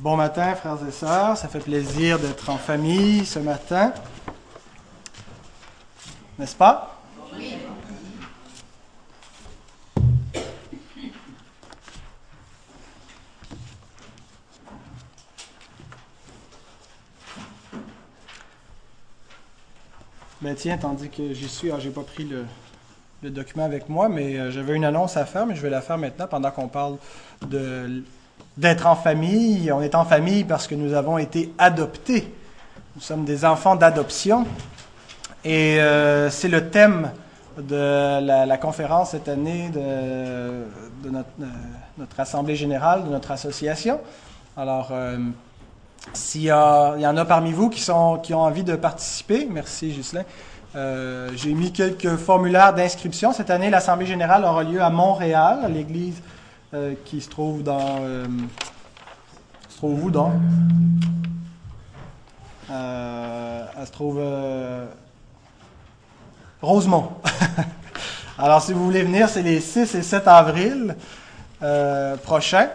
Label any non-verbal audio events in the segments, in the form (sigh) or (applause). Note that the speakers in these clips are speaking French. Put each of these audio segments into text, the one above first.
Bon matin, frères et sœurs. Ça fait plaisir d'être en famille ce matin. N'est-ce pas? Oui. Ben tiens, tandis que j'y suis, j'ai pas pris le, le, document avec moi, mais euh, j'avais une annonce à faire, mais je vais la faire maintenant pendant qu'on parle de d'être en famille. On est en famille parce que nous avons été adoptés. Nous sommes des enfants d'adoption. Et euh, c'est le thème de la, conférence cette année de, de notre, Assemblée générale, de notre association. Alors, euh, s'il y, en a parmi vous qui ont envie de participer, merci Ghislain. Euh, j'ai mis quelques formulaires d'inscription. Cette année, l'Assemblée générale aura lieu à Montréal, à l'église euh, qui se trouve dans. Euh, se trouve où donc? Euh, Elle se trouve. Rosemont. (laughs) Alors, si vous voulez venir, c'est les 6 et 7 avril prochains.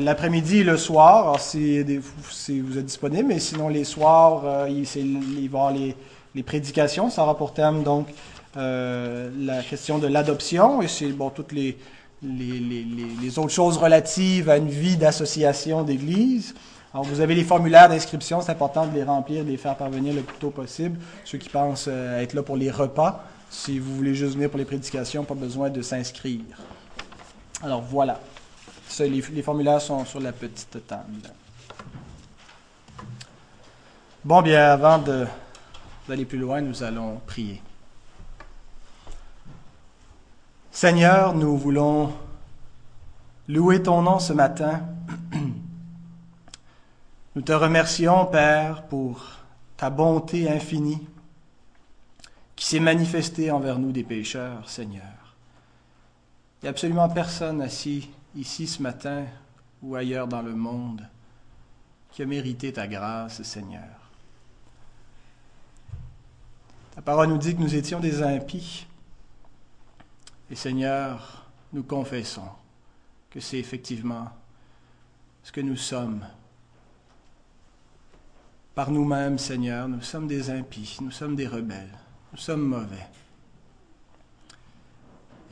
l'après-midi et le soir, si, vous êtes disponible, mais sinon les soirs, il, va y avoir les, les, prédications. Ça aura pour thème donc la question de l'adoption et c'est bon toutes les les, autres choses relatives à une vie d'association d'église. Alors, vous avez les formulaires d'inscription, c'est important de les remplir, de les faire parvenir le plus tôt possible. Ceux qui pensent euh, être là pour les repas, si vous voulez juste venir pour les prédications, pas besoin de s'inscrire. Alors, voilà. les, les formulaires sont sur la petite table. Bon, bien, avant d'aller plus loin, nous allons prier. Seigneur, nous voulons louer ton nom ce matin. (clears throat) Nous te remercions, Père, pour ta bonté infinie qui s'est manifestée envers nous des pécheurs, Seigneur. Il n'y a absolument personne assis ici ce matin ou ailleurs dans le monde qui a mérité ta grâce, Seigneur. Ta parole nous dit que nous étions des impies, et Seigneur, nous confessons que c'est effectivement ce que nous sommes. Par nous-mêmes, Seigneur, nous sommes des impies, nous sommes des rebelles, nous sommes mauvais.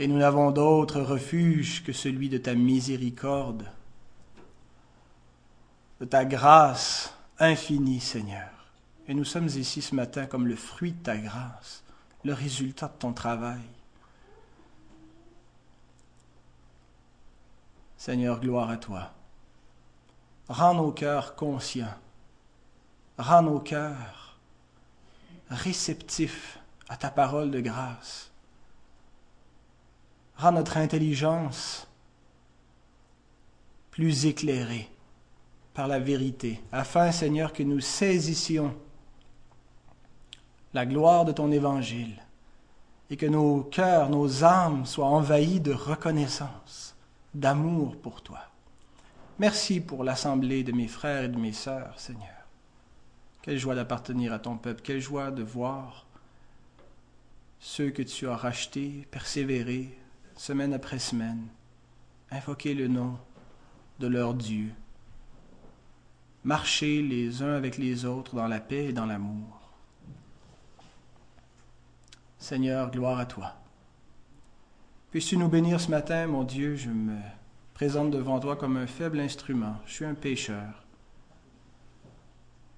Et nous n'avons d'autre refuge que celui de ta miséricorde, de ta grâce infinie, Seigneur. Et nous sommes ici ce matin comme le fruit de ta grâce, le résultat de ton travail. Seigneur, gloire à toi. Rends nos cœurs conscients. Rends nos cœurs réceptifs à ta parole de grâce. Rends notre intelligence plus éclairée par la vérité, afin, Seigneur, que nous saisissions la gloire de ton évangile et que nos cœurs, nos âmes soient envahis de reconnaissance d'amour pour toi. Merci pour l'assemblée de mes frères et de mes sœurs, Seigneur. Quelle joie d'appartenir à ton peuple, quelle joie de voir ceux que tu as rachetés persévérer semaine après semaine, invoquer le nom de leur Dieu, marcher les uns avec les autres dans la paix et dans l'amour. Seigneur, gloire à toi. Puisses-tu nous bénir ce matin, mon Dieu, je me présente devant toi comme un faible instrument. Je suis un pécheur.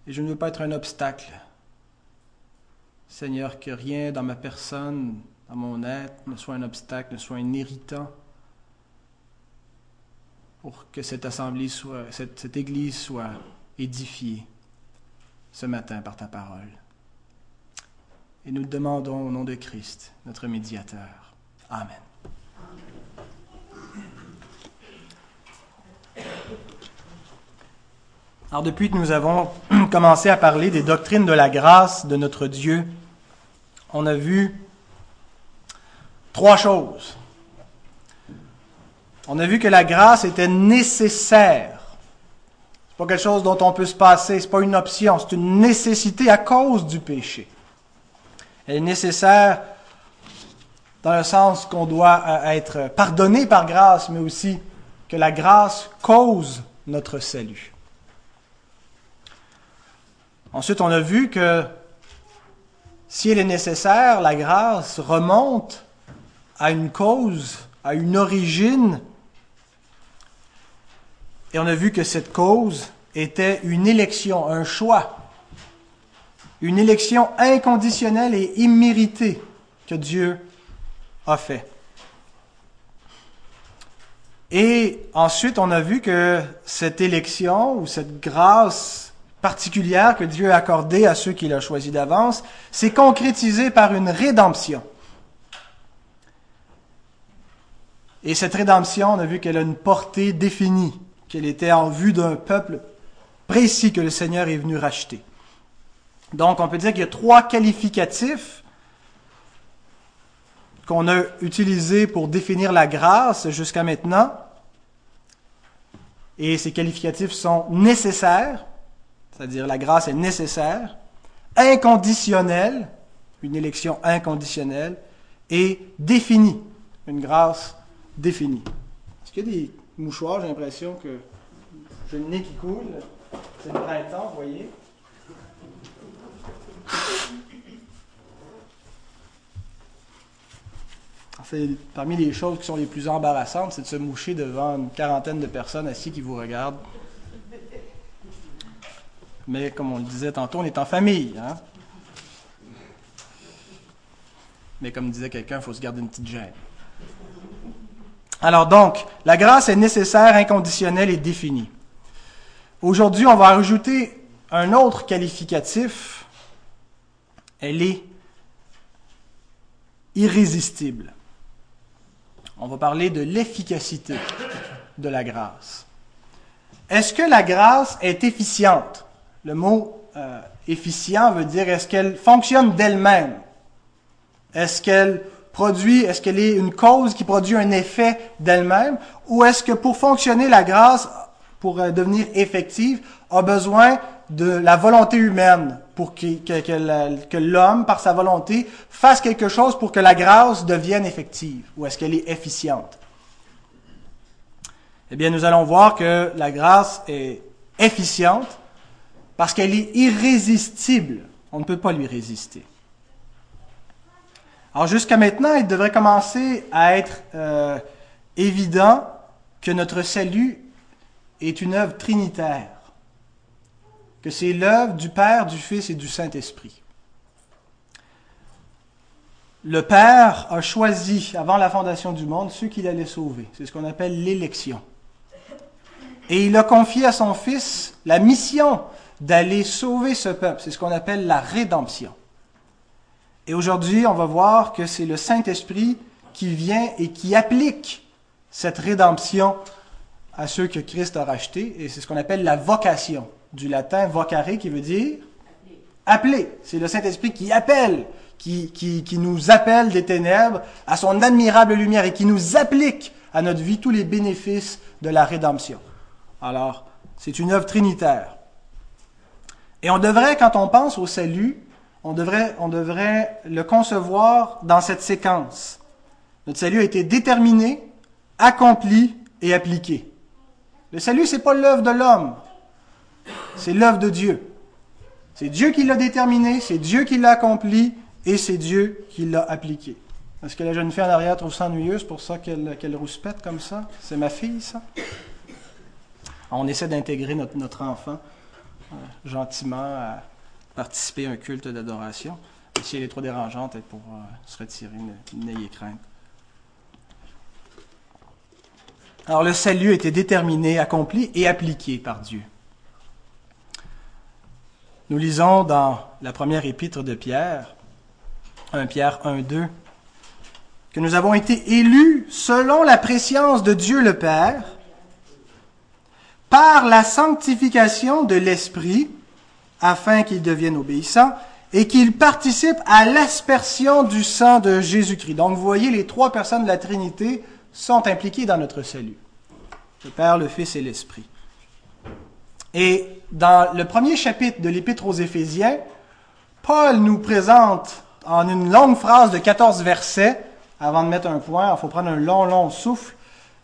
Et je ne veux pas être un obstacle. Seigneur, que rien dans ma personne, dans mon être, ne soit un obstacle, ne soit un irritant pour que cette assemblée soit, cette, église soit édifiée ce matin par ta parole. Et nous te demandons au nom de Christ, notre médiateur. Amen. Alors depuis que nous avons (clears throat) commencé à parler des doctrines de la grâce de notre Dieu, on a vu trois choses. On a vu que la grâce était nécessaire. C'est pas quelque chose dont on peut se passer, c'est pas une option, c'est une nécessité à cause du péché. Elle est nécessaire dans le sens qu'on doit être pardonné par grâce, mais aussi que la grâce cause notre salut. Ensuite, on a vu que si elle est nécessaire, la grâce remonte à une cause, à une origine, et on a vu que cette cause était une élection, un choix, une élection inconditionnelle et imméritée que Dieu a fait. Et ensuite, on a vu que cette élection ou cette grâce particulière que Dieu a accordée à ceux qu'il a choisis d'avance s'est concrétisée par une rédemption. Et cette rédemption, on a vu qu'elle a une portée définie, qu'elle était en vue d'un peuple précis que le Seigneur est venu racheter. Donc, on peut dire qu'il y a trois qualificatifs qu'on a utilisés pour définir la grâce jusqu'à maintenant. Et ces qualificatifs sont nécessaires, c'est-à-dire la grâce est nécessaire, inconditionnelle, une élection inconditionnelle, et définie, une grâce définie. Est-ce qu'il y a des mouchoirs, j'ai l'impression que j'ai le nez qui coule. C'est le printemps, vous voyez? parmi les choses qui sont les plus embarrassantes, c'est de se moucher devant une quarantaine de personnes assises qui vous regardent. Mais comme on le disait tantôt, on est en famille. Hein? Mais comme disait quelqu'un, il faut se garder une petite gêne. Alors donc, la grâce est nécessaire, inconditionnelle et définie. Aujourd'hui, on va rajouter un autre qualificatif. Elle est irrésistible. On va parler de l'efficacité de la grâce. Est-ce que la grâce est efficiente? Le mot euh, efficient veut dire est-ce qu'elle fonctionne d'elle-même? Est-ce qu'elle produit, est-ce qu'elle est une cause qui produit un effet d'elle-même? Ou est-ce que pour fonctionner, la grâce pour euh, devenir effective, a besoin de la volonté humaine pour que, que, l'homme, par sa volonté, fasse quelque chose pour que la grâce devienne effective, ou est-ce qu'elle est efficiente? Eh bien, nous allons voir que la grâce est efficiente parce qu'elle est irrésistible. On ne peut pas lui résister. Alors jusqu'à maintenant, il devrait commencer à être euh, évident que notre salut est une œuvre trinitaire, que c'est l'œuvre du Père, du Fils et du Saint-Esprit. Le Père a choisi, avant la fondation du monde, ceux qu'il allait sauver. C'est ce qu'on appelle l'élection. Et il a confié à son Fils la mission d'aller sauver ce peuple. C'est ce qu'on appelle la rédemption. Et aujourd'hui, on va voir que c'est le Saint-Esprit qui vient et qui applique cette rédemption à ceux que Christ a rachetés, et c'est ce qu'on appelle la vocation, du latin vocare qui veut dire appeler. C'est le Saint-Esprit qui appelle, qui, qui, qui nous appelle des ténèbres à son admirable lumière et qui nous applique à notre vie tous les bénéfices de la rédemption. Alors, c'est une œuvre trinitaire. Et on devrait, quand on pense au salut, on devrait, on devrait le concevoir dans cette séquence. Notre salut a été déterminé, accompli et appliqué. Le salut, c'est pas l'œuvre de l'homme, c'est l'œuvre de Dieu. C'est Dieu qui l'a déterminé, c'est Dieu qui l'a accompli et c'est Dieu qui l'a appliqué. Est-ce que la jeune fille en arrière trouve ça ennuyeuse pour ça qu'elle rouspète comme ça? C'est ma fille, ça? On essaie d'intégrer notre, enfant gentiment à participer à un culte d'adoration. Si elle est trop dérangeante, elle pourra se retirer, n'ayez crainte. Alors le salut était déterminé, accompli et appliqué par Dieu. Nous lisons dans la première épître de Pierre, 1 Pierre 1, 2, que nous avons été élus selon la préscience de Dieu le Père, par la sanctification de l'Esprit, afin qu'il devienne obéissant et qu'il participe à l'aspersion du sang de Jésus-Christ. Donc vous voyez, les trois personnes de la Trinité sont impliqués dans notre salut. Le Père, le Fils et l'Esprit. Et dans le premier chapitre de l'Épître aux Éphésiens, Paul nous présente en une longue phrase de 14 versets, avant de mettre un point, il faut prendre un long, long souffle,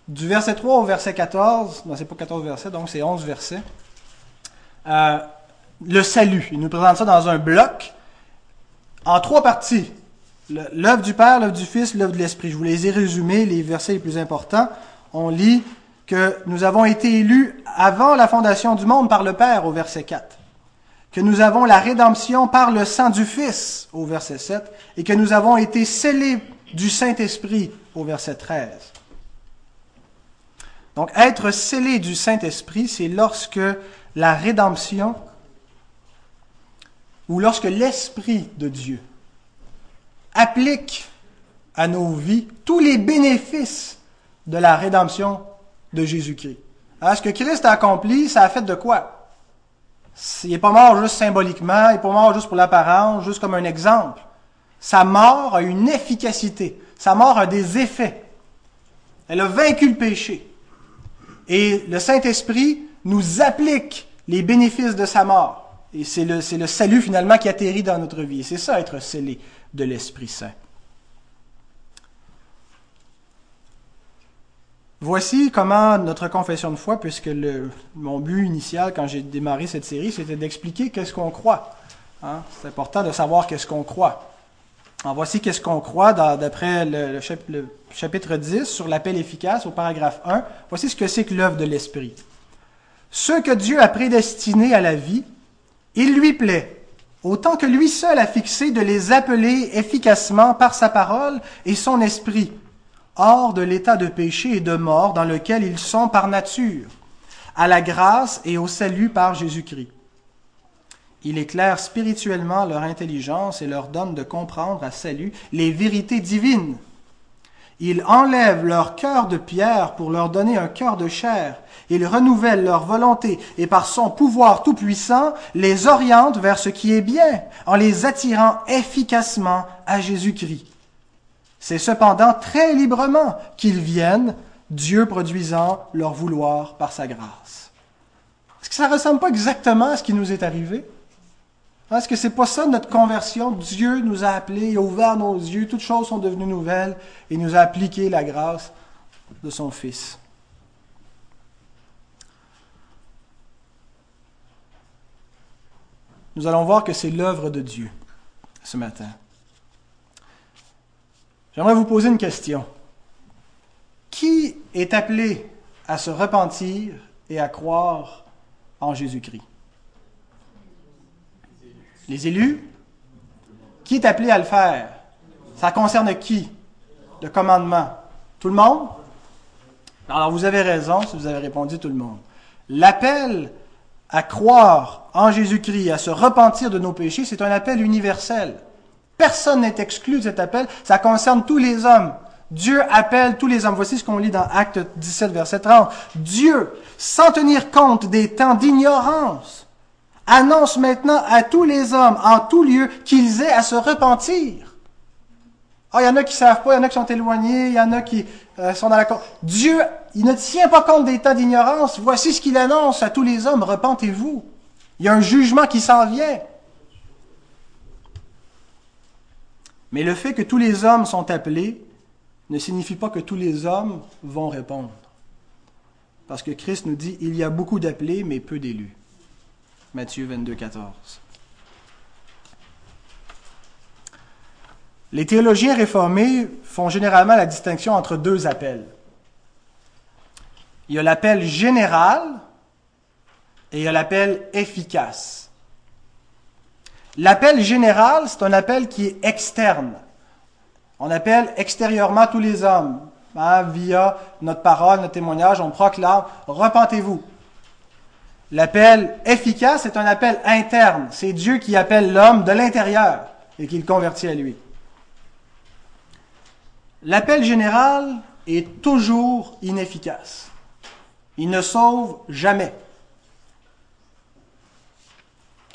du verset 3 au verset 14, non, c'est pas 14 versets, donc c'est 11 versets. Euh, le salut. Il nous présente ça dans un bloc en trois parties. L'œuvre du Père, l'œuvre du Fils, l'œuvre de l'Esprit. Je vous les ai résumés, les versets les plus importants. On lit que nous avons été élus avant la fondation du monde par le Père au verset 4, que nous avons la rédemption par le sang du Fils au verset 7, et que nous avons été scellés du Saint-Esprit au verset 13. Donc être scellé du Saint-Esprit, c'est lorsque la rédemption ou lorsque l'Esprit de Dieu applique à nos vies tous les bénéfices de la rédemption de Jésus-Christ. ce que Christ a accompli, ça a fait de quoi? Il n'est pas mort juste symboliquement, il n'est pas mort juste pour l'apparence, juste comme un exemple. Sa mort a une efficacité. Sa mort a des effets. Elle a vaincu le péché. Et le Saint-Esprit nous applique les bénéfices de sa mort. Et c'est le, salut finalement qui atterrit dans notre vie. C'est ça être scellé de l'Esprit Saint. Voici comment notre confession de foi, puisque mon but initial quand j'ai démarré cette série, c'était d'expliquer qu'est-ce qu'on croit. Hein? C'est important de savoir qu'est-ce qu'on croit. Voici qu'est-ce qu'on croit d'après le, le, chapitre 10 sur l'appel efficace au paragraphe 1. Voici ce que c'est que l'œuvre de l'Esprit. Ceux que Dieu a prédestinés à la vie, il lui plaît, autant que lui seul a fixé de les appeler efficacement par sa parole et son esprit, hors de l'état de péché et de mort dans lequel ils sont par nature, à la grâce et au salut par Jésus-Christ. Il éclaire spirituellement leur intelligence et leur donne de comprendre à salut les vérités divines. Il enlève leur cœur de pierre pour leur donner un cœur de chair. Il renouvelle leur volonté et par son pouvoir tout-puissant les oriente vers ce qui est bien en les attirant efficacement à Jésus-Christ. C'est cependant très librement qu'ils viennent, Dieu produisant leur vouloir par sa grâce. Est-ce que ça ressemble pas exactement à ce qui nous est arrivé? Est-ce que c'est pas ça notre conversion? Dieu nous a appelés, il a ouvert nos yeux, toutes choses sont devenues nouvelles et nous a appliqué la grâce de son Fils. Nous allons voir que c'est l'œuvre de Dieu ce matin. J'aimerais vous poser une question. Qui est appelé à se repentir et à croire en Jésus-Christ? Les élus? Qui est appelé à le faire? Ça concerne qui? Le commandement? Tout le monde? Alors vous avez raison si vous avez répondu tout le monde. L'appel à croire en Jésus-Christ, à se repentir de nos péchés, c'est un appel universel. Personne n'est exclu de cet appel. Ça concerne tous les hommes. Dieu appelle tous les hommes. Voici ce qu'on lit dans Acte 17, verset 30. Dieu, sans tenir compte des temps d'ignorance, annonce maintenant à tous les hommes, en tout lieu, qu'ils aient à se repentir. Ah, il y en a qui savent pas, il y en a qui sont éloignés, il y en a qui euh, sont dans la... Dieu, il ne tient pas compte des temps d'ignorance. Voici ce qu'il annonce à tous les hommes, repentez-vous. Il y a un jugement qui s'en vient. Mais le fait que tous les hommes sont appelés ne signifie pas que tous les hommes vont répondre. Parce que Christ nous dit, il y a beaucoup d'appelés, mais peu d'élus. Matthieu 22, 14. Les théologiens réformés font généralement la distinction entre deux appels. Il y a l'appel général et il y a l'appel efficace. L'appel général, c'est un appel qui est externe. On appelle extérieurement tous les hommes. Hein, via notre parole, notre témoignage, on proclame Repentez-vous. L'appel efficace est un appel interne. C'est Dieu qui appelle l'homme de l'intérieur et qui le convertit à lui. L'appel général est toujours inefficace. Il ne sauve jamais.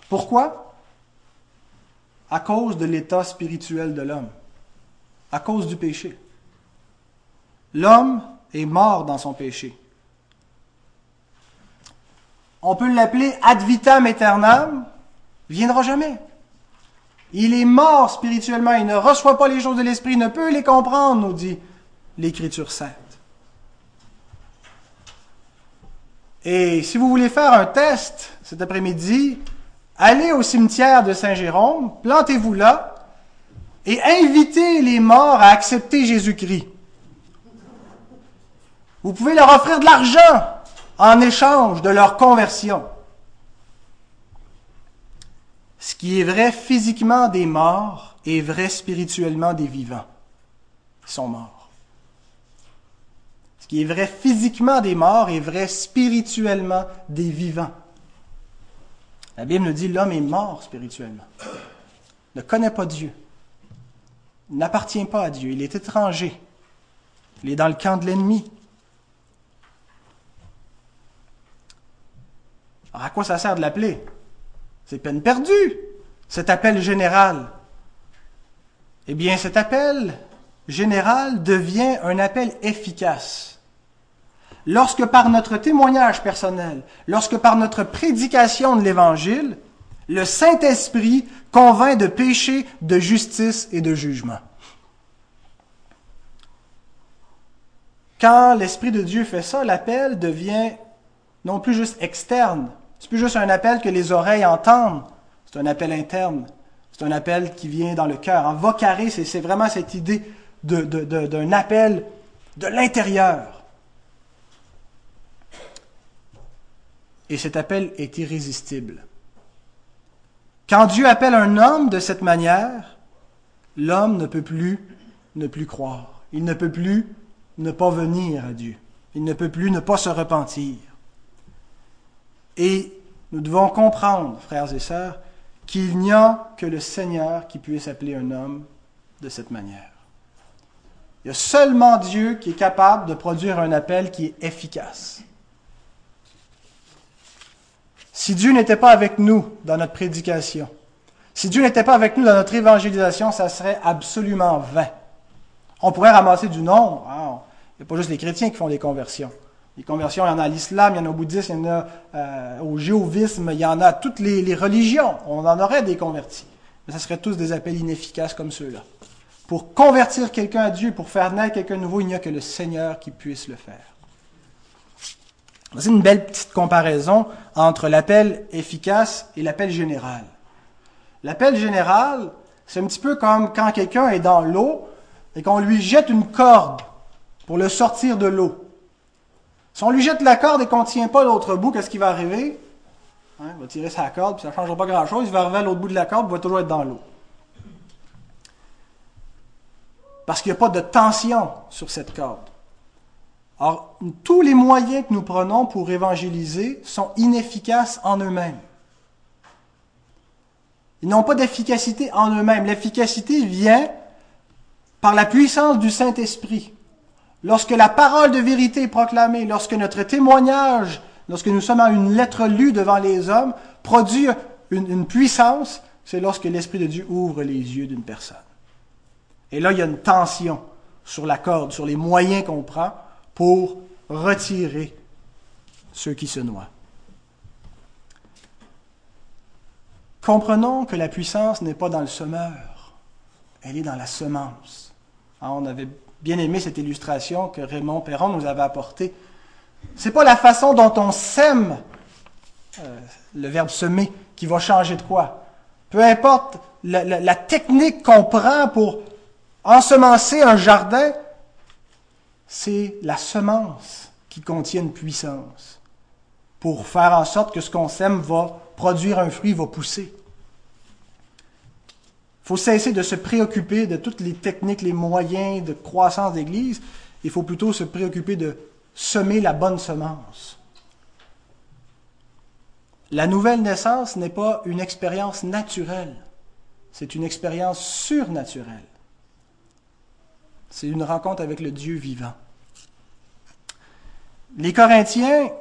Pourquoi? À cause de l'état spirituel de l'homme, à cause du péché. L'homme est mort dans son péché. On peut l'appeler ad vitam aeternam, viendra jamais. Il est mort spirituellement, il ne reçoit pas les choses de l'esprit, il ne peut les comprendre, nous dit l'Écriture sainte. Et si vous voulez faire un test cet après-midi, allez au cimetière de Saint-Jérôme, plantez-vous là et invitez les morts à accepter Jésus-Christ. Vous pouvez leur offrir de l'argent en échange de leur conversion. Ce qui est vrai physiquement des morts est vrai spirituellement des vivants. Ils sont morts. Ce qui est vrai physiquement des morts est vrai spirituellement des vivants. La Bible nous dit l'homme est mort spirituellement. Ne connaît pas Dieu. N'appartient pas à Dieu. Il est étranger. Il est dans le camp de l'ennemi. Alors à quoi ça sert de l'appeler? C'est peine perdue, cet appel général. Eh bien, cet appel général devient un appel efficace. Lorsque par notre témoignage personnel, lorsque par notre prédication de l'Évangile, le Saint-Esprit convainc de péché, de justice et de jugement. Quand l'Esprit de Dieu fait ça, l'appel devient non plus juste externe, c'est plus juste un appel que les oreilles entendent. C'est un appel interne. C'est un appel qui vient dans le cœur. En vocaré, c'est vraiment cette idée d'un appel de l'intérieur. Et cet appel est irrésistible. Quand Dieu appelle un homme de cette manière, l'homme ne peut plus ne plus croire. Il ne peut plus ne pas venir à Dieu. Il ne peut plus ne pas se repentir. Et nous devons comprendre, frères et sœurs, qu'il n'y a que le Seigneur qui puisse appeler un homme de cette manière. Il y a seulement Dieu qui est capable de produire un appel qui est efficace. Si Dieu n'était pas avec nous dans notre prédication, si Dieu n'était pas avec nous dans notre évangélisation, ça serait absolument vain. On pourrait ramasser du nombre. Il n'y a pas juste les chrétiens qui font des conversions. Les conversions, il y en a à l'islam, il y en a au bouddhisme, il y en a euh, au jéhovisme, il y en a toutes les, religions. On en aurait des convertis. Mais ce seraient tous des appels inefficaces comme ceux-là. Pour convertir quelqu'un à Dieu, pour faire naître quelqu'un nouveau, il n'y a que le Seigneur qui puisse le faire. C'est une belle petite comparaison entre l'appel efficace et l'appel général. L'appel général, c'est un petit peu comme quand quelqu'un est dans l'eau et qu'on lui jette une corde pour le sortir de l'eau. Si on lui jette la corde et qu'on ne tient pas l'autre bout, qu'est-ce qui va arriver? Hein, il va tirer sa corde, puis ça ne changera pas grand-chose. Il va arriver à l'autre bout de la corde, il va toujours être dans l'eau. Parce qu'il n'y a pas de tension sur cette corde. Or, tous les moyens que nous prenons pour évangéliser sont inefficaces en eux-mêmes. Ils n'ont pas d'efficacité en eux-mêmes. L'efficacité vient par la puissance du Saint-Esprit. Lorsque la parole de vérité est proclamée, lorsque notre témoignage, lorsque nous sommes à une lettre lue devant les hommes, produit une, puissance, c'est lorsque l'Esprit de Dieu ouvre les yeux d'une personne. Et là, il y a une tension sur la corde, sur les moyens qu'on prend pour retirer ceux qui se noient. Comprenons que la puissance n'est pas dans le semeur, elle est dans la semence. Ah, on avait bien aimé cette illustration que Raymond Perron nous avait apportée. C'est pas la façon dont on sème euh, le verbe semer qui va changer de quoi. Peu importe la, la technique qu'on prend pour ensemencer un jardin, c'est la semence qui contient une puissance pour faire en sorte que ce qu'on sème va produire un fruit, va pousser. Faut cesser de se préoccuper de toutes les techniques, les moyens de croissance d'Église. Il faut plutôt se préoccuper de semer la bonne semence. La nouvelle naissance n'est pas une expérience naturelle, c'est une expérience surnaturelle. C'est une rencontre avec le Dieu vivant. Les Corinthiens,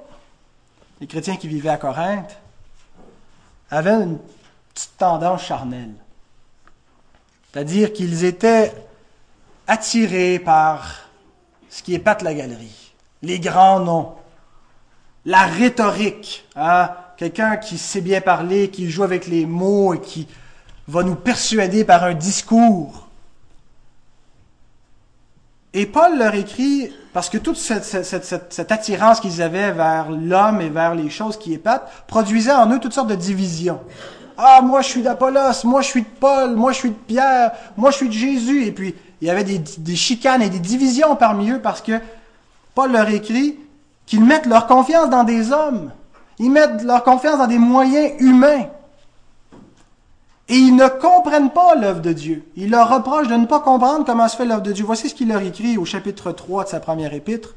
les chrétiens qui vivaient à Corinthe, avaient une petite tendance charnelle. C'est-à-dire qu'ils étaient attirés par ce qui épate la galerie, les grands noms, la rhétorique, hein? quelqu'un qui sait bien parler, qui joue avec les mots et qui va nous persuader par un discours. Et Paul leur écrit, parce que toute cette, cette, attirance qu'ils avaient vers l'homme et vers les choses qui épatent, produisait en eux toutes sortes de divisions. Ah, moi je suis d'Apollos, moi je suis de Paul, moi je suis de Pierre, moi je suis de Jésus. Et puis, il y avait des, chicanes et des divisions parmi eux parce que Paul leur écrit qu'ils mettent leur confiance dans des hommes. Ils mettent leur confiance dans des moyens humains. Et ils ne comprennent pas l'œuvre de Dieu. Il leur reproche de ne pas comprendre comment se fait l'œuvre de Dieu. Voici ce qu'il leur écrit au chapitre 3 de sa première épître,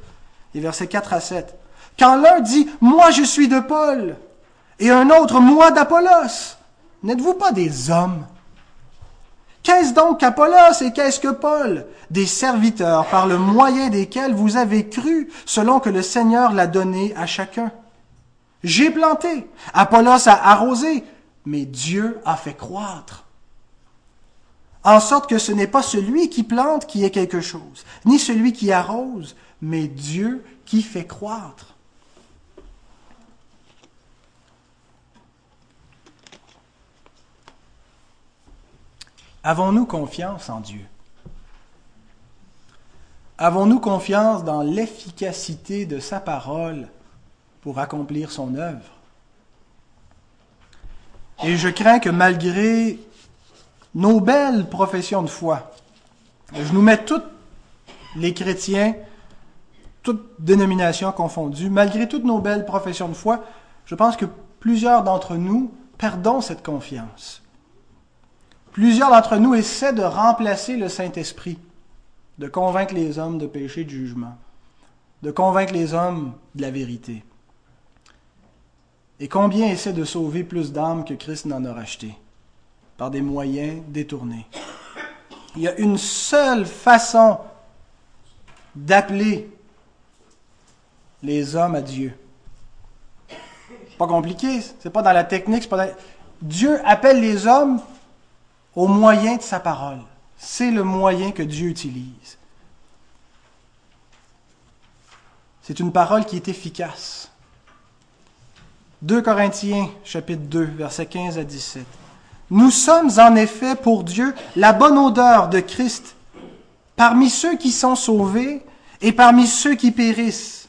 les versets 4 à 7. Quand l'un dit, moi je suis de Paul, et un autre, moi d'Apollos, n'êtes-vous pas des hommes? Qu'est-ce donc qu'Apollos et qu'est-ce que Paul? Des serviteurs par le moyen desquels vous avez cru, selon que le Seigneur l'a donné à chacun. J'ai planté, Apollos a arrosé, mais Dieu a fait croître. En sorte que ce n'est pas celui qui plante qui est quelque chose, ni celui qui arrose, mais Dieu qui fait croître. Avons-nous confiance en Dieu? Avons-nous confiance dans l'efficacité de sa parole pour accomplir son œuvre? Et je crains que malgré nos belles professions de foi, je nous mets toutes les chrétiens, toutes dénominations confondues, malgré toutes nos belles professions de foi, je pense que plusieurs d'entre nous perdons cette confiance. Plusieurs d'entre nous essaient de remplacer le Saint-Esprit, de convaincre les hommes de péché de jugement, de convaincre les hommes de la vérité. Et combien essaie de sauver plus d'âmes que Christ n'en a racheté Par des moyens détournés. Il y a une seule façon d'appeler les hommes à Dieu. Pas compliqué, c'est pas dans la technique, pas Dieu appelle les hommes au moyen de sa parole. C'est le moyen que Dieu utilise. C'est une parole qui est efficace. 2 Corinthiens chapitre 2 versets 15 à 17. Nous sommes en effet pour Dieu la bonne odeur de Christ parmi ceux qui sont sauvés et parmi ceux qui périssent.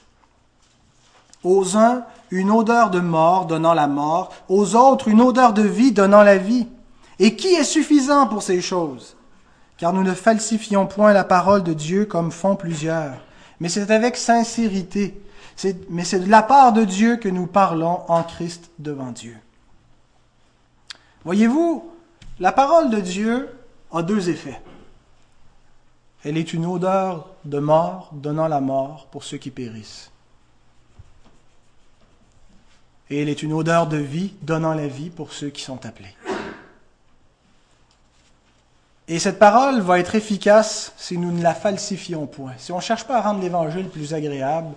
Aux uns, une odeur de mort donnant la mort, aux autres, une odeur de vie donnant la vie. Et qui est suffisant pour ces choses? Car nous ne falsifions point la parole de Dieu comme font plusieurs, mais c'est avec sincérité mais c'est de la part de Dieu que nous parlons en Christ devant Dieu. Voyez-vous, la parole de Dieu a deux effets. Elle est une odeur de mort donnant la mort pour ceux qui périssent. Et elle est une odeur de vie donnant la vie pour ceux qui sont appelés. Et cette parole va être efficace si nous ne la falsifions point. Si on ne cherche pas à rendre l'Évangile plus agréable,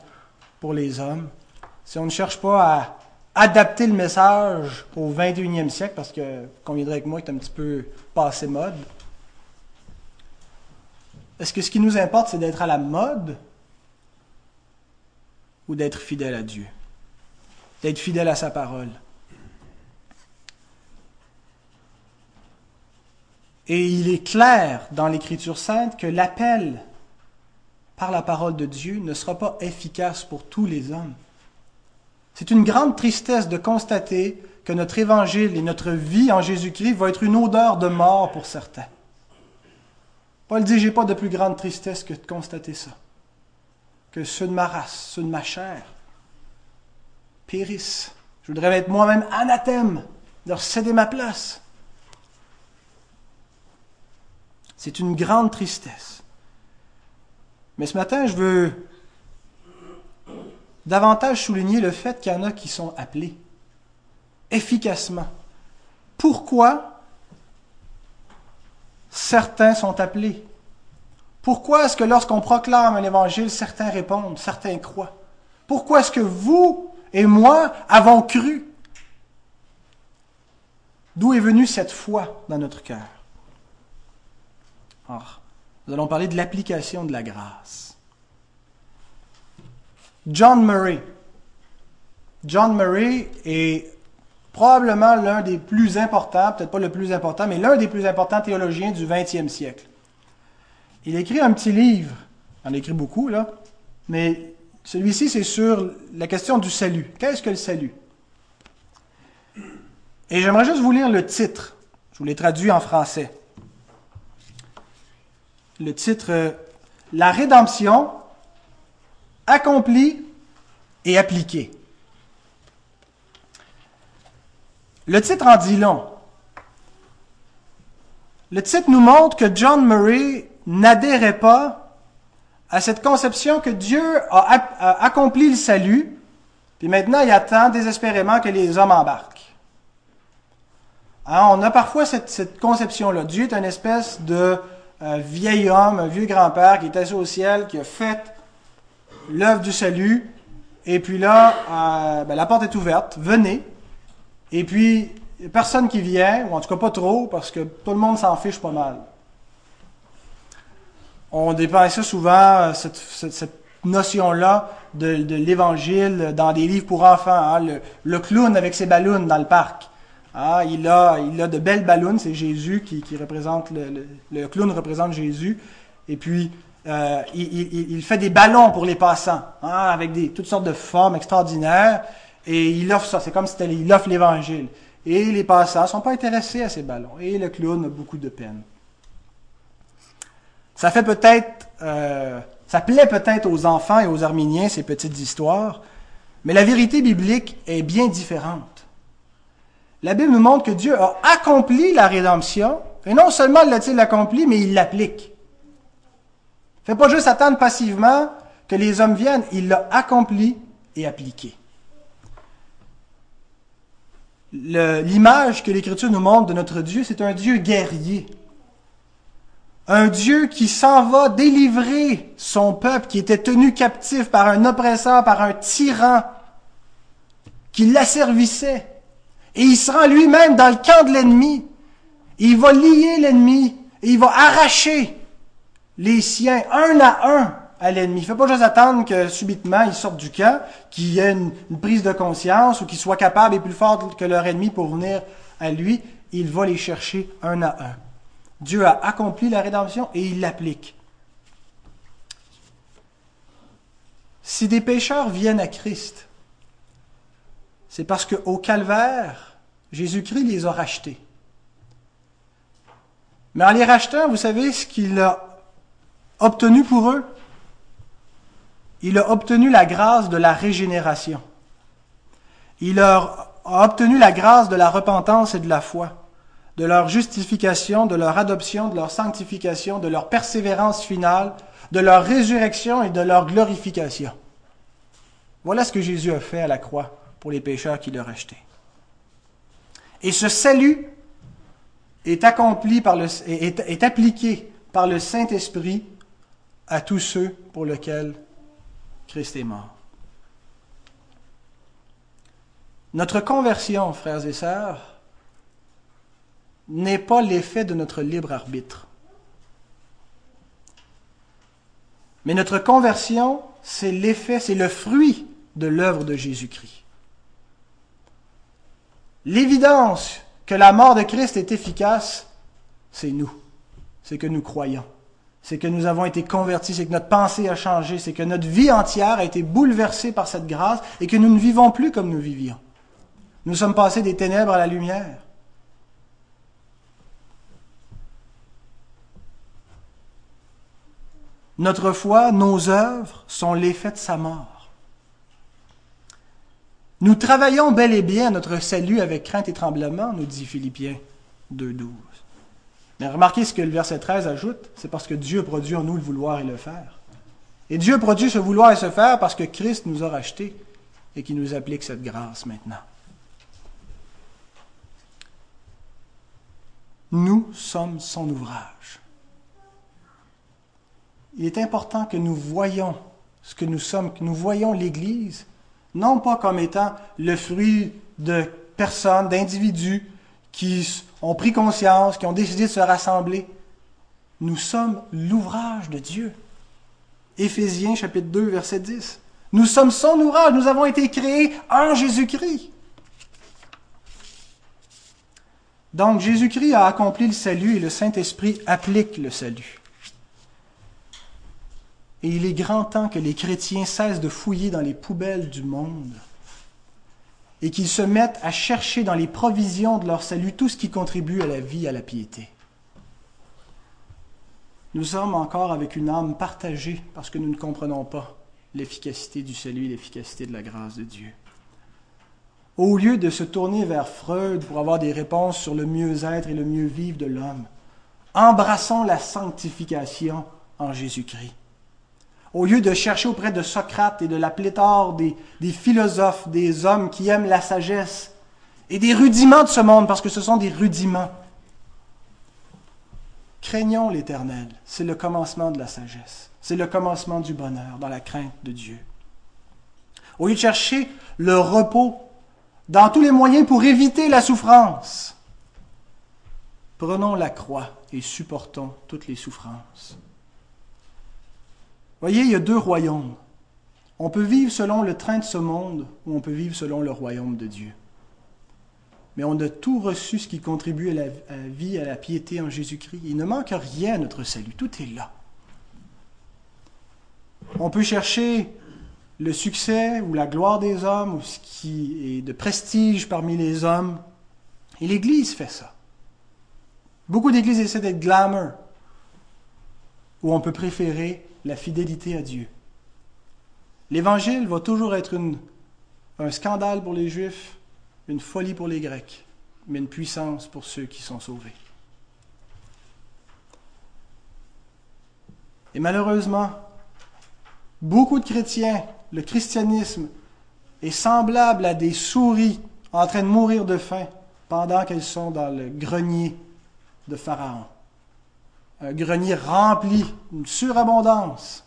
pour les hommes, si on ne cherche pas à adapter le message au 21e siècle, parce que conviendrait avec moi qu'il est un petit peu passé mode, est-ce que ce qui nous importe, c'est d'être à la mode ou d'être fidèle à Dieu? D'être fidèle à sa parole? Et il est clair dans l'Écriture sainte que l'appel par la parole de Dieu ne sera pas efficace pour tous les hommes. C'est une grande tristesse de constater que notre évangile et notre vie en Jésus-Christ va être une odeur de mort pour certains. Paul dit, j'ai pas de plus grande tristesse que de constater ça. Que ceux de ma race, ceux de ma chair, périssent. Je voudrais être moi-même anathème, leur céder ma place. C'est une grande tristesse. Mais ce matin, je veux davantage souligner le fait qu'il y en a qui sont appelés efficacement. Pourquoi certains sont appelés? Pourquoi est-ce que lorsqu'on proclame un évangile, certains répondent, certains croient? Pourquoi est-ce que vous et moi avons cru? D'où est venue cette foi dans notre cœur? Nous allons parler de l'application de la grâce. John Murray. John Murray est probablement l'un des plus importants, peut-être pas le plus important, mais l'un des plus importants théologiens du XXe siècle. Il écrit un petit livre en a écrit beaucoup, là. Mais celui-ci, c'est sur la question du salut. Qu'est-ce que le salut? Et j'aimerais juste vous lire le titre. Je vous l'ai traduit en français. Le titre euh, La rédemption accomplie et appliquée. Le titre en dit long. Le titre nous montre que John Murray n'adhérait pas à cette conception que Dieu a, accompli le salut, puis maintenant il attend désespérément que les hommes embarquent. Hein, on a parfois cette, conception-là. Dieu est une espèce de euh, vieil homme, un vieux grand-père qui est assis au ciel, qui a fait l'œuvre du salut, et puis là, euh, ben, la porte est ouverte, venez, et puis personne qui vient, ou en tout cas pas trop, parce que tout le monde s'en fiche pas mal. On ça souvent, euh, cette, notion-là de, l'Évangile dans des livres pour enfants. Hein. le, clown avec ses ballons dans le parc. Ah, il, a, de belles ballons, c'est Jésus qui, représente, le, clown représente Jésus. Et puis, euh, il, fait des ballons pour les passants, hein, avec des, toutes sortes de formes extraordinaires. Et il offre ça, c'est comme si il offre l'Évangile. Et les passants ne sont pas intéressés à ces ballons. Et le clown a beaucoup de peine. Ça fait peut-être, euh, ça plaît peut-être aux enfants et aux arméniens ces petites histoires, mais la vérité biblique est bien différente. La Bible nous montre que Dieu a accompli la rédemption, et non seulement l'a-t-il accompli, mais il l'applique. Fait pas juste attendre passivement que les hommes viennent, il l'a accompli et appliqué. L'image que l'Écriture nous montre de notre Dieu, c'est un Dieu guerrier. Un Dieu qui s'en va délivrer son peuple qui était tenu captif par un oppresseur, par un tyran, qui l'asservissait. Et il se rend lui-même dans le camp de l'ennemi. Il va lier l'ennemi et il va arracher les siens un à un à l'ennemi. Il ne fait pas juste attendre que subitement ils sortent du camp, qu'il y ait une, une, prise de conscience ou qu'ils soient capables et plus forts que leur ennemi pour venir à lui. Il va les chercher un à un. Dieu a accompli la rédemption et il l'applique. Si des pécheurs viennent à Christ, c'est parce qu'au calvaire, Jésus-Christ les a rachetés. Mais en les rachetant, vous savez ce qu'il a obtenu pour eux? Il a obtenu la grâce de la régénération. Il a obtenu la grâce de la repentance et de la foi de leur justification, de leur adoption, de leur sanctification, de leur persévérance finale, de leur résurrection et de leur glorification. Voilà ce que Jésus a fait à la croix pour les pécheurs qu'il a rachetés. Et ce salut est accompli par le, est appliqué par le Saint-Esprit à tous ceux pour lesquels Christ est mort. Notre conversion, frères et sœurs, n'est pas l'effet de notre libre arbitre. Mais notre conversion, c'est l'effet, c'est le fruit de l'œuvre de Jésus-Christ. L'évidence que la mort de Christ est efficace, c'est nous. C'est que nous croyons. C'est que nous avons été convertis, c'est que notre pensée a changé, c'est que notre vie entière a été bouleversée par cette grâce et que nous ne vivons plus comme nous vivions. Nous sommes passés des ténèbres à la lumière. Notre foi, nos œuvres sont l'effet de sa mort. Nous travaillons bel et bien notre salut avec crainte et tremblement, nous dit Philippiens 2.12. Mais remarquez ce que le verset 13 ajoute, c'est parce que Dieu produit en nous le vouloir et le faire. Et Dieu produit ce vouloir et ce faire parce que Christ nous a rachetés et qui nous applique cette grâce maintenant. Nous sommes son ouvrage il est important que nous voyons ce que nous sommes, que nous voyons l'Église, non pas comme étant le fruit de personnes, d'individus qui ont pris conscience, qui ont décidé de se rassembler. Nous sommes l'ouvrage de Dieu. Éphésiens chapitre 2 verset 10. Nous sommes son ouvrage, nous avons été créés en Jésus-Christ. Donc Jésus-Christ a accompli le salut et le Saint-Esprit applique le salut. Et il est grand temps que les chrétiens cessent de fouiller dans les poubelles du monde et qu'ils se mettent à chercher dans les provisions de leur salut tout ce qui contribue à la vie à la piété. Nous sommes encore avec une âme partagée parce que nous ne comprenons pas l'efficacité du salut et l'efficacité de la grâce de Dieu. Au lieu de se tourner vers Freud pour avoir des réponses sur le mieux-être et le mieux-vivre de l'homme, embrassons la sanctification en Jésus-Christ. Au lieu de chercher auprès de Socrate et de la pléthore des, philosophes, des hommes qui aiment la sagesse et des rudiments de ce monde, parce que ce sont des rudiments, craignons l'Éternel. C'est le commencement de la sagesse. C'est le commencement du bonheur dans la crainte de Dieu. Au lieu de chercher le repos dans tous les moyens pour éviter la souffrance, prenons la croix et supportons toutes les souffrances. Voyez, il y a deux royaumes. On peut vivre selon le train de ce monde ou on peut vivre selon le royaume de Dieu. Mais on a tout reçu ce qui contribue à la, vie, à la piété en Jésus-Christ. Il ne manque rien à notre salut. Tout est là. On peut chercher le succès ou la gloire des hommes ou ce qui est de prestige parmi les hommes. Et l'Église fait ça. Beaucoup d'églises essaient d'être glamour, où on peut préférer la fidélité à Dieu. L'Évangile va toujours être un scandale pour les Juifs, une folie pour les Grecs, mais une puissance pour ceux qui sont sauvés. Et malheureusement, beaucoup de chrétiens, le christianisme est semblable à des souris en train de mourir de faim pendant qu'elles sont dans le grenier de Pharaon. Un grenier rempli, une surabondance.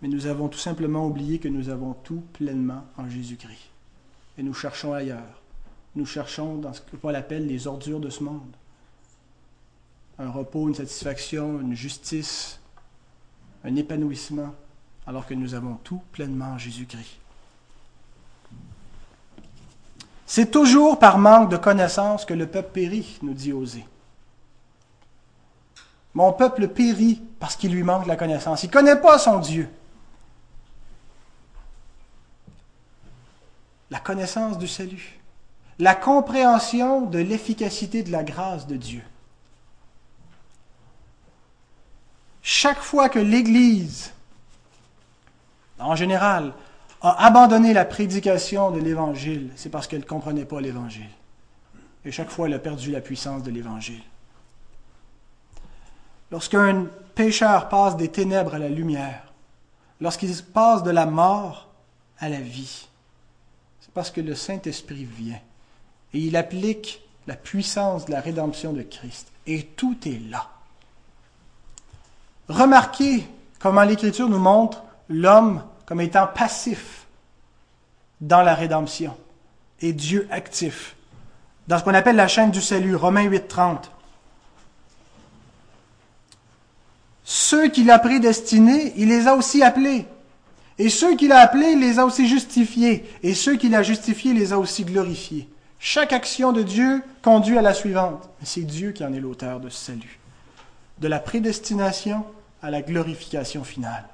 Mais nous avons tout simplement oublié que nous avons tout pleinement en Jésus-Christ. Et nous cherchons ailleurs. Nous cherchons dans ce que Paul appelle les ordures de ce monde. Un repos, une satisfaction, une justice, un épanouissement, alors que nous avons tout pleinement en Jésus-Christ. C'est toujours par manque de connaissance que le peuple périt, nous dit Osée. Mon peuple périt parce qu'il lui manque la connaissance. Il ne connaît pas son Dieu. La connaissance du salut. La compréhension de l'efficacité de la grâce de Dieu. Chaque fois que l'Église, en général, a abandonné la prédication de l'Évangile, c'est parce qu'elle ne comprenait pas l'Évangile. Et chaque fois, elle a perdu la puissance de l'Évangile. Lorsqu'un pécheur passe des ténèbres à la lumière, lorsqu'il passe de la mort à la vie, c'est parce que le Saint-Esprit vient et il applique la puissance de la rédemption de Christ. Et tout est là. Remarquez comment l'Écriture nous montre l'homme comme étant passif dans la rédemption et Dieu actif. Dans ce qu'on appelle la chaîne du salut, Romains 8, 30. Ceux qu'il a prédestinés, il les a aussi appelés. Et ceux qu'il a appelés, il les a aussi justifiés. Et ceux qu'il a justifiés, il les a aussi glorifiés. Chaque action de Dieu conduit à la suivante. C'est Dieu qui en est l'auteur de ce salut. De la prédestination à la glorification finale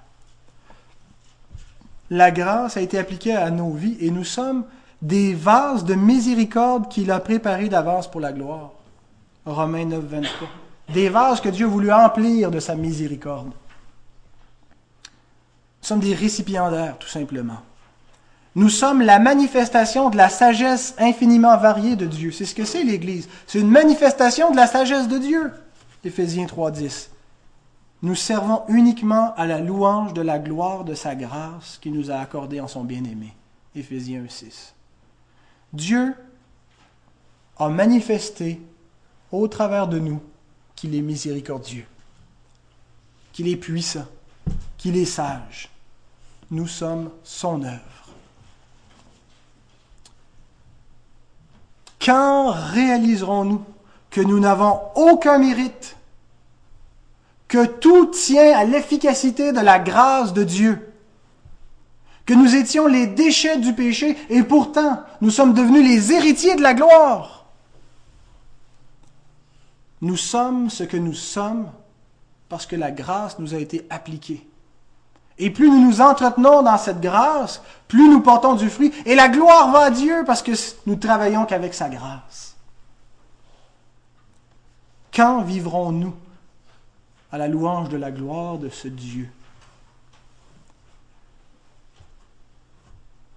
la grâce a été appliquée à nos vies et nous sommes des vases de miséricorde qu'il a préparés d'avance pour la gloire. Romains 9, 23. Des vases que Dieu a voulu emplir de sa miséricorde. Nous sommes des récipiendaires, tout simplement. Nous sommes la manifestation de la sagesse infiniment variée de Dieu. C'est ce que c'est l'Église. C'est une manifestation de la sagesse de Dieu. Éphésiens 3, 10 nous servons uniquement à la louange de la gloire de sa grâce qui nous a accordée en son bien-aimé. Éphésiens 6. Dieu a manifesté au travers de nous qu'il est miséricordieux, qu'il est puissant, qu'il est sage. Nous sommes son œuvre. Quand réaliserons-nous que nous n'avons aucun mérite que tout tient à l'efficacité de la grâce de Dieu, que nous étions les déchets du péché et pourtant nous sommes devenus les héritiers de la gloire? Nous sommes ce que nous sommes Parce que la grâce nous a été appliquée. Et plus nous nous entretenons dans cette grâce, plus nous portons du fruit. Et la gloire va à Dieu parce que nous travaillons qu'avec sa grâce. Quand vivrons-nous à la louange de la gloire de ce Dieu?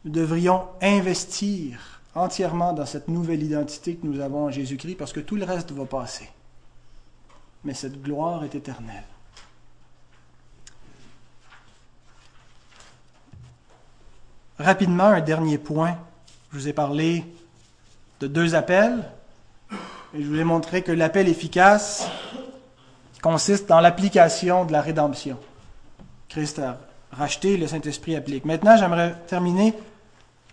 Nous devrions investir entièrement dans cette nouvelle identité que nous avons en Jésus-Christ parce que tout le reste va passer. Mais cette gloire est éternelle. Rapidement, un dernier point. Je vous ai parlé de deux appels. Et je vous ai montré que l'appel efficace consiste dans l'application de la rédemption. Christ a racheté, le Saint-Esprit applique. Maintenant, j'aimerais terminer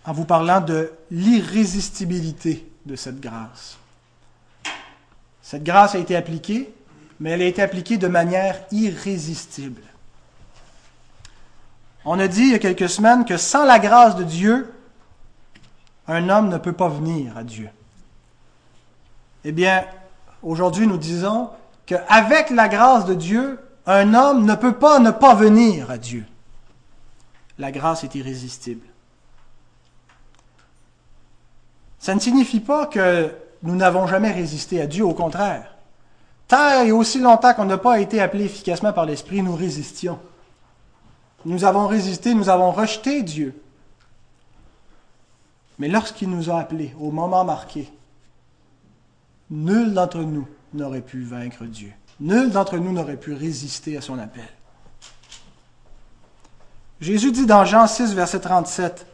en vous parlant de l'irrésistibilité de cette grâce. Cette grâce a été appliquée, mais elle a été appliquée de manière irrésistible. On a dit il y a quelques semaines que sans la grâce de Dieu, un homme ne peut pas venir à Dieu. Eh bien, aujourd'hui, nous disons qu'avec la grâce de Dieu, un homme ne peut pas ne pas venir à Dieu. La grâce est irrésistible. Ça ne signifie pas que nous n'avons jamais résisté à Dieu, au contraire. Et aussi longtemps qu'on n'a pas été appelé efficacement par l'Esprit, nous résistions. Nous avons résisté, nous avons rejeté Dieu. Mais lorsqu'il nous a appelés au moment marqué, nul d'entre nous n'aurait pu vaincre Dieu. Nul d'entre nous n'aurait pu résister à son appel. Jésus dit dans Jean 6, verset 37,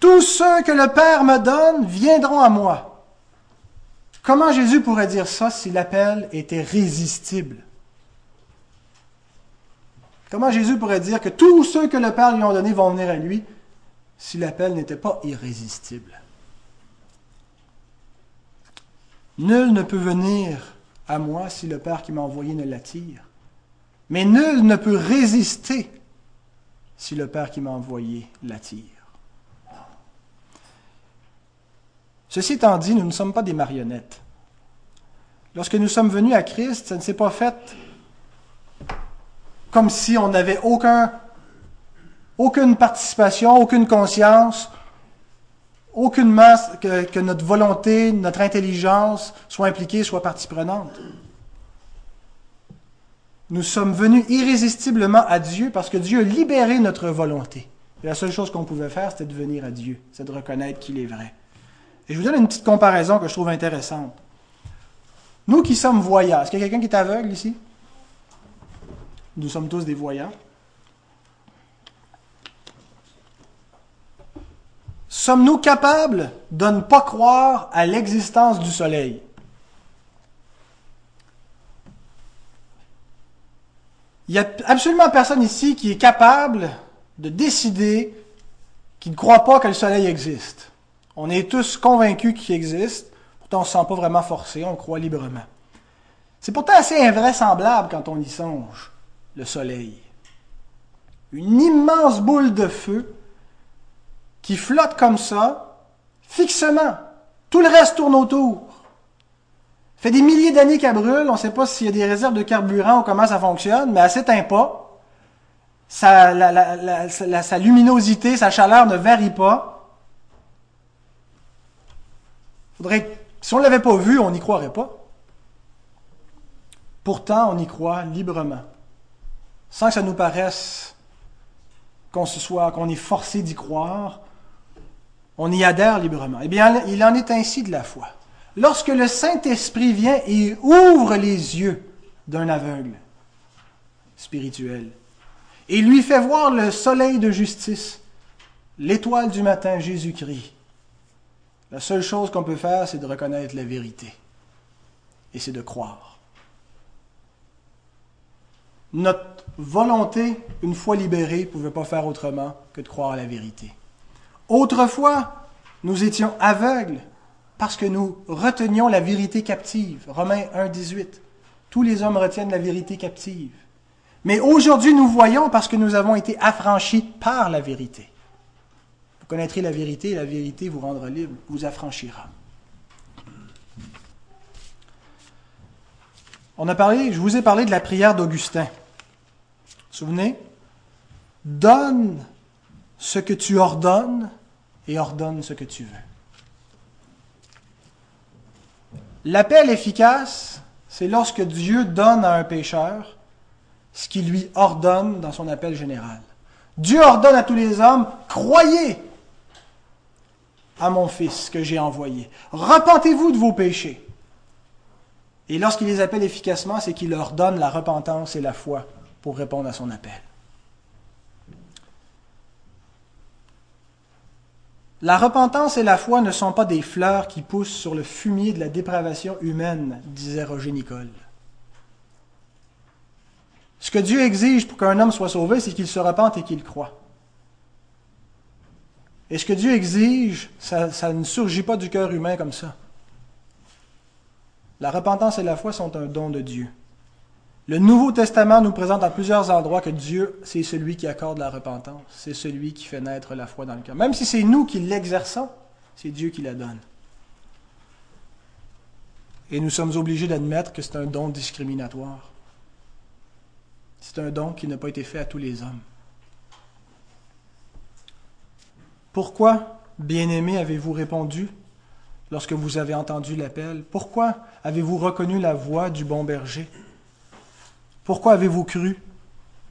Tous ceux que le Père me donne viendront à moi. Comment Jésus pourrait dire ça si l'appel était résistible? Comment Jésus pourrait dire que tous ceux que le Père lui a donné vont venir à lui si l'appel n'était pas irrésistible? Nul ne peut venir à moi si le Père qui m'a envoyé ne l'attire. Mais nul ne peut résister si le Père qui m'a envoyé l'attire. Ceci étant dit, nous ne sommes pas des marionnettes. Lorsque nous sommes venus à Christ, ça ne s'est pas fait comme si on n'avait aucun, aucune participation, aucune conscience, aucune masse, que, notre volonté, notre intelligence soit impliquée, soit partie prenante. Nous sommes venus irrésistiblement à Dieu parce que Dieu a libéré notre volonté. La seule chose qu'on pouvait faire, c'était de venir à Dieu, c'est de reconnaître qu'il est vrai. Et je vous donne une petite comparaison que je trouve intéressante. Nous qui sommes voyants, est-ce qu'il y a quelqu'un qui est aveugle ici? Nous sommes tous des voyants. Sommes-nous capables de ne pas croire à l'existence du soleil? Il n'y a absolument personne ici qui est capable de décider qu'il ne croit pas que le soleil existe. On est tous convaincus qu'il existe, pourtant on ne se sent pas vraiment forcé, on croit librement. C'est pourtant assez invraisemblable quand on y songe le soleil. Une immense boule de feu qui flotte comme ça, fixement. Tout le reste tourne autour. fait des milliers d'années qu'elle brûle. On ne sait pas s'il y a des réserves de carburant ou comment ça fonctionne, mais elle s'éteint pas. Sa, luminosité, sa chaleur ne varie pas. Si on ne l'avait pas vu, on n'y croirait pas. Pourtant, on y croit librement sans que ça nous paraisse qu'on se soit, qu'on est forcé d'y croire, on y adhère librement. Eh bien, il en est ainsi de la foi. Lorsque le Saint-Esprit vient et ouvre les yeux d'un aveugle spirituel et lui fait voir le soleil de justice, l'étoile du matin, Jésus-Christ, la seule chose qu'on peut faire, c'est de reconnaître la vérité et c'est de croire. Notre volonté, une fois libérée, ne pouvait pas faire autrement que de croire à la vérité. Autrefois, nous étions aveugles parce que nous retenions la vérité captive. Romains 1, 18. Tous les hommes retiennent la vérité captive. Mais aujourd'hui, nous voyons parce que nous avons été affranchis par la vérité. Vous connaîtrez la vérité et la vérité vous rendra libre, vous affranchira. On a parlé, je vous ai parlé de la prière d'Augustin. Souvenez? Donne ce que tu ordonnes et ordonne ce que tu veux. L'appel efficace, c'est lorsque Dieu donne à un pécheur ce qu'il lui ordonne dans son appel général. Dieu ordonne à tous les hommes, croyez à mon Fils que j'ai envoyé. Repentez-vous de vos péchés. Et lorsqu'il les appelle efficacement, c'est qu'il leur donne la repentance et la foi pour répondre à son appel. La repentance et la foi ne sont pas des fleurs qui poussent sur le fumier de la dépravation humaine, disait Roger Nicole. Ce que Dieu exige pour qu'un homme soit sauvé, c'est qu'il se repente et qu'il croit. Et ce que Dieu exige, ça, ne surgit pas du cœur humain comme ça. La repentance et la foi sont un don de Dieu. Le Nouveau Testament nous présente à plusieurs endroits que Dieu, c'est celui qui accorde la repentance, c'est celui qui fait naître la foi dans le cœur. Même si c'est nous qui l'exerçons, c'est Dieu qui la donne. Et nous sommes obligés d'admettre que c'est un don discriminatoire. C'est un don qui n'a pas été fait à tous les hommes. Pourquoi, bien-aimés, avez-vous répondu lorsque vous avez entendu l'appel? Pourquoi avez-vous reconnu la voix du bon berger? Pourquoi avez-vous cru?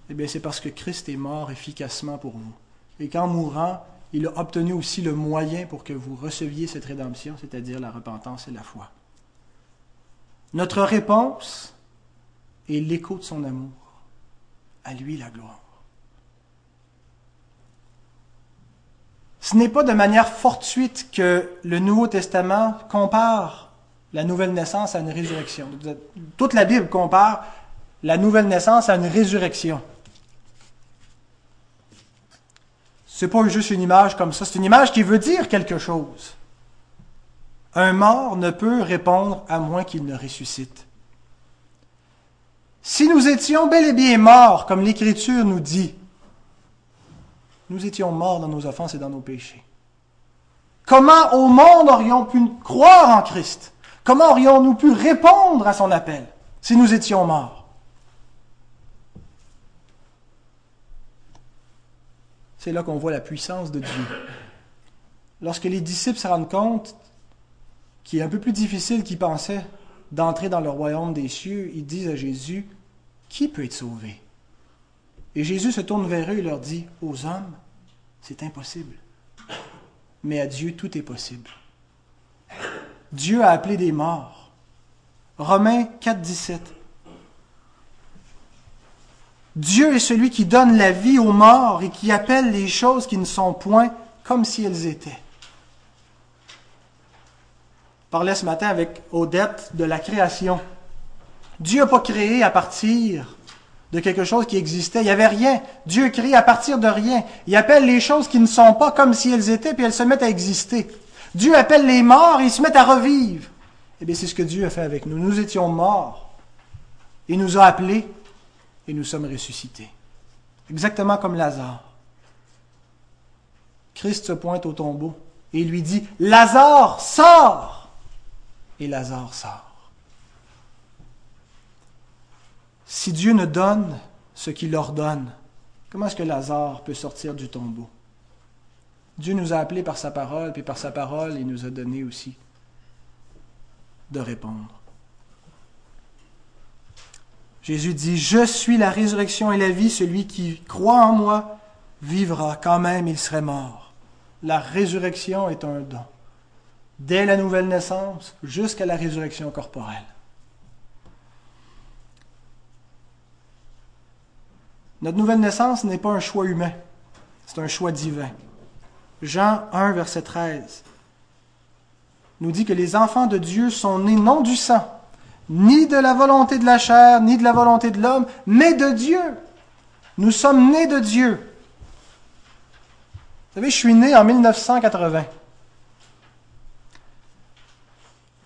Eh bien, c'est parce que Christ est mort efficacement pour vous. Et qu'en mourant, il a obtenu aussi le moyen pour que vous receviez cette rédemption, c'est-à-dire la repentance et la foi. Notre réponse est l'écho de son amour. À lui la gloire. Ce n'est pas de manière fortuite que le Nouveau Testament compare la nouvelle naissance à une résurrection. Toute la Bible compare la nouvelle naissance à une résurrection. C'est pas juste une image comme ça, c'est une image qui veut dire quelque chose. Un mort ne peut répondre à moins qu'il ne ressuscite. Si nous étions bel et bien morts, comme l'Écriture nous dit, nous étions morts dans nos offenses et dans nos péchés. Comment au monde aurions pu croire en Christ? Comment aurions-nous pu répondre à son appel si nous étions morts? C'est là qu'on voit la puissance de Dieu. Lorsque les disciples se rendent compte qu'il est un peu plus difficile qu'ils pensaient d'entrer dans le royaume des cieux, ils disent à Jésus, Qui peut être sauvé Et Jésus se tourne vers eux et leur dit, Aux hommes, c'est impossible. Mais à Dieu, tout est possible. Dieu a appelé des morts. Romains 4, 17. Dieu est celui qui donne la vie aux morts et qui appelle les choses qui ne sont point comme si elles étaient. Je parlais ce matin avec Odette de la création. Dieu n'a pas créé à partir de quelque chose qui existait. Il n'y avait rien. Dieu crée à partir de rien. Il appelle les choses qui ne sont pas comme si elles étaient, puis elles se mettent à exister. Dieu appelle les morts et ils se mettent à revivre. Eh bien, c'est ce que Dieu a fait avec nous. Nous étions morts. Il nous a appelés et nous sommes ressuscités. Exactement comme Lazare. Christ se pointe au tombeau et lui dit, Lazare, sors Et Lazare sort. Si Dieu ne donne ce qu'il ordonne, comment est-ce que Lazare peut sortir du tombeau? Dieu nous a appelés par sa parole, puis par sa parole, il nous a donné aussi de répondre. Jésus dit, Je suis la résurrection et la vie, celui qui croit en moi vivra quand même il serait mort. La résurrection est un don, dès la nouvelle naissance jusqu'à la résurrection corporelle. Notre nouvelle naissance n'est pas un choix humain, c'est un choix divin. Jean 1, verset 13 nous dit que les enfants de Dieu sont nés non du sang, ni de la volonté de la chair, ni de la volonté de l'homme, mais de Dieu. Nous sommes nés de Dieu. Vous savez, je suis né en 1980.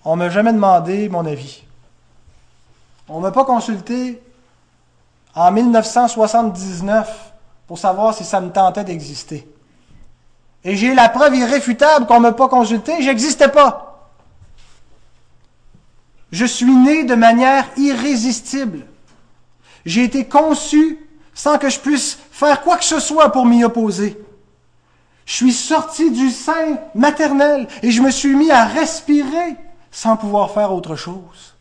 On ne m'a jamais demandé mon avis. On ne m'a pas consulté en 1979 pour savoir si ça me tentait d'exister. Et j'ai la preuve irréfutable qu'on ne m'a pas consulté, j'existais pas. Je suis né de manière irrésistible. J'ai été conçu sans que je puisse faire quoi que ce soit pour m'y opposer. Je suis sorti du sein maternel et je me suis mis à respirer sans pouvoir faire autre chose.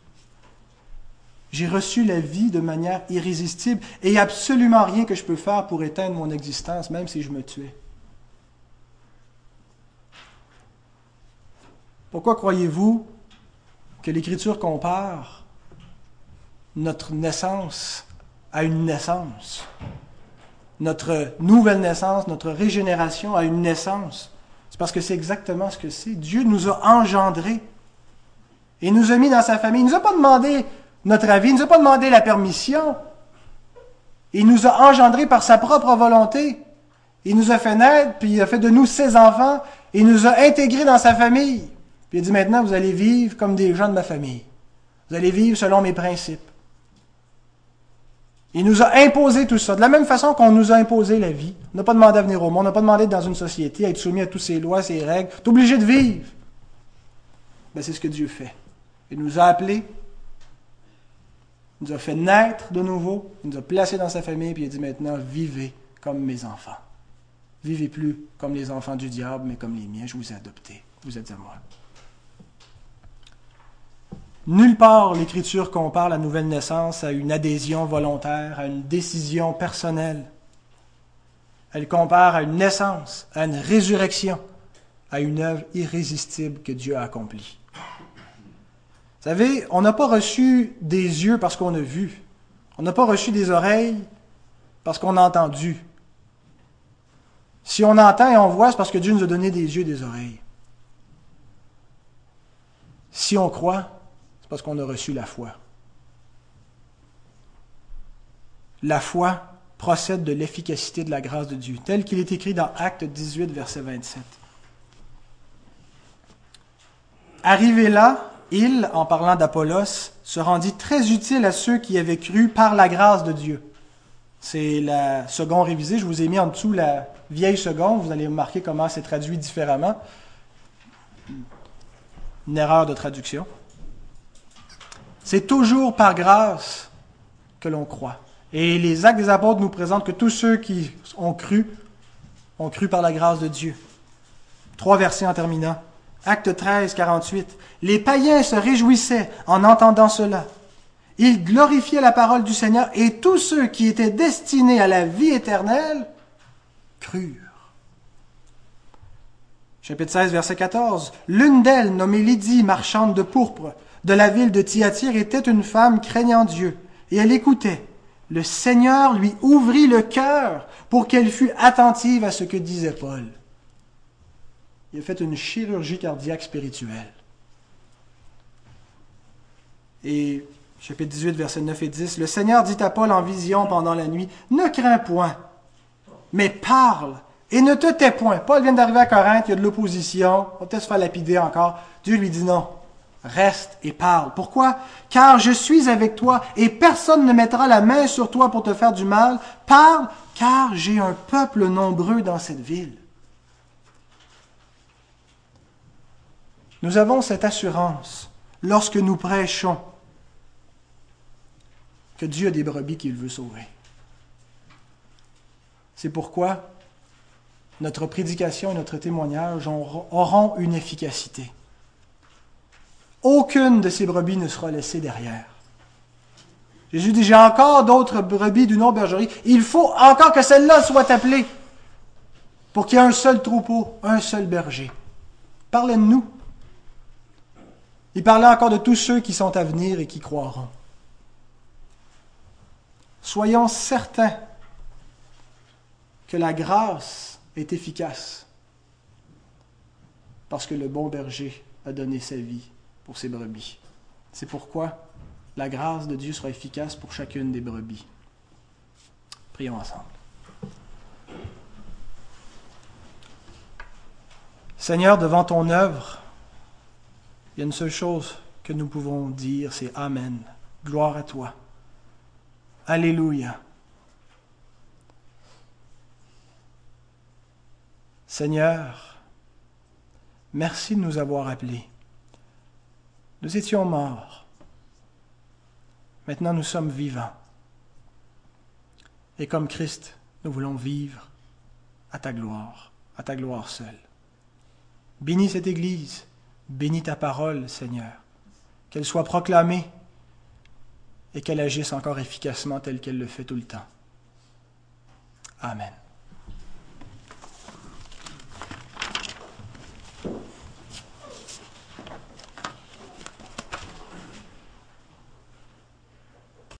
J'ai reçu la vie de manière irrésistible et absolument rien que je peux faire pour éteindre mon existence, même si je me tuais. Pourquoi croyez-vous que l'Écriture compare notre naissance à une naissance, notre nouvelle naissance, notre régénération à une naissance? C'est parce que c'est exactement ce que c'est. Dieu nous a engendrés et nous a mis dans sa famille. Il ne nous a pas demandé notre avis, il ne nous a pas demandé la permission. Il nous a engendrés par sa propre volonté. Il nous a fait naître, puis il a fait de nous ses enfants. Il nous a intégrés dans sa famille. Puis il dit maintenant, vous allez vivre comme des gens de ma famille. Vous allez vivre selon mes principes. Il nous a imposé tout ça. De la même façon qu'on nous a imposé la vie. On n'a pas demandé à venir au monde, on n'a pas demandé d'être dans une société, à être soumis à toutes ces lois, ces règles. Tu es obligé de vivre. Ben, c'est ce que Dieu fait. Il nous a appelés, il nous a fait naître de nouveau, il nous a placés dans sa famille, puis il a dit maintenant, vivez comme mes enfants. Vivez plus comme les enfants du diable, mais comme les miens. Je vous ai adoptés. Vous êtes à moi. Nulle part l'Écriture compare la nouvelle naissance à une adhésion volontaire, à une décision personnelle. Elle compare à une naissance, à une résurrection, à une œuvre irrésistible que Dieu a accomplie. Vous savez, on n'a pas reçu des yeux parce qu'on a vu. On n'a pas reçu des oreilles parce qu'on a entendu. Si on entend et on voit, c'est parce que Dieu nous a donné des yeux et des oreilles. Si on croit, parce qu'on a reçu la foi. La foi procède de l'efficacité de la grâce de Dieu, tel qu'il est écrit dans Acte 18, verset 27. Arrivé là, il, en parlant d'Apollos, se rendit très utile à ceux qui avaient cru par la grâce de Dieu. C'est la seconde révisée. Je vous ai mis en dessous la vieille seconde. Vous allez remarquer comment c'est traduit différemment. Une erreur de traduction. C'est toujours par grâce que l'on croit. Et les actes des apôtres nous présentent que tous ceux qui ont cru ont cru par la grâce de Dieu. Trois versets en terminant. Acte 13, 48. Les païens se réjouissaient en entendant cela. Ils glorifiaient la parole du Seigneur et tous ceux qui étaient destinés à la vie éternelle crurent. Chapitre 16, verset 14. L'une d'elles, nommée Lydie, marchande de pourpre, de la ville de Thyatire était une femme craignant Dieu, et elle écoutait. Le Seigneur lui ouvrit le cœur pour qu'elle fût attentive à ce que disait Paul. Il a fait une chirurgie cardiaque spirituelle. Et chapitre 18, versets 9 et 10, le Seigneur dit à Paul en vision pendant la nuit, Ne crains point, mais parle et ne te tais point. Paul vient d'arriver à Corinthe, il y a de l'opposition, on va peut-être se faire lapider encore. Dieu lui dit non, Reste et parle. Pourquoi? Car je suis avec toi et personne ne mettra la main sur toi pour te faire du mal. Parle, car j'ai un peuple nombreux dans cette ville. Nous avons cette assurance lorsque nous prêchons que Dieu a des brebis qu'il veut sauver. C'est pourquoi notre prédication et notre témoignage auront une efficacité. Aucune de ces brebis ne sera laissée derrière. Jésus dit, j'ai encore d'autres brebis d'une autre bergerie. Il faut encore que celle-là soit appelée pour qu'il y ait un seul troupeau, un seul berger. Parlez de nous. Il parlait encore de tous ceux qui sont à venir et qui croiront. Soyons certains que la grâce est efficace parce que le bon berger a donné sa vie pour ses brebis. C'est pourquoi la grâce de Dieu sera efficace pour chacune des brebis. Prions ensemble. Seigneur, devant ton œuvre, il y a une seule chose que nous pouvons dire, c'est Amen. Gloire à toi. Alléluia. Seigneur, merci de nous avoir appelés. Nous étions morts. Maintenant, nous sommes vivants. Et comme Christ, nous voulons vivre à ta gloire, à ta gloire seule. Bénis cette Église, bénis ta parole, Seigneur, qu'elle soit proclamée et qu'elle agisse encore efficacement telle qu'elle le fait tout le temps. Amen.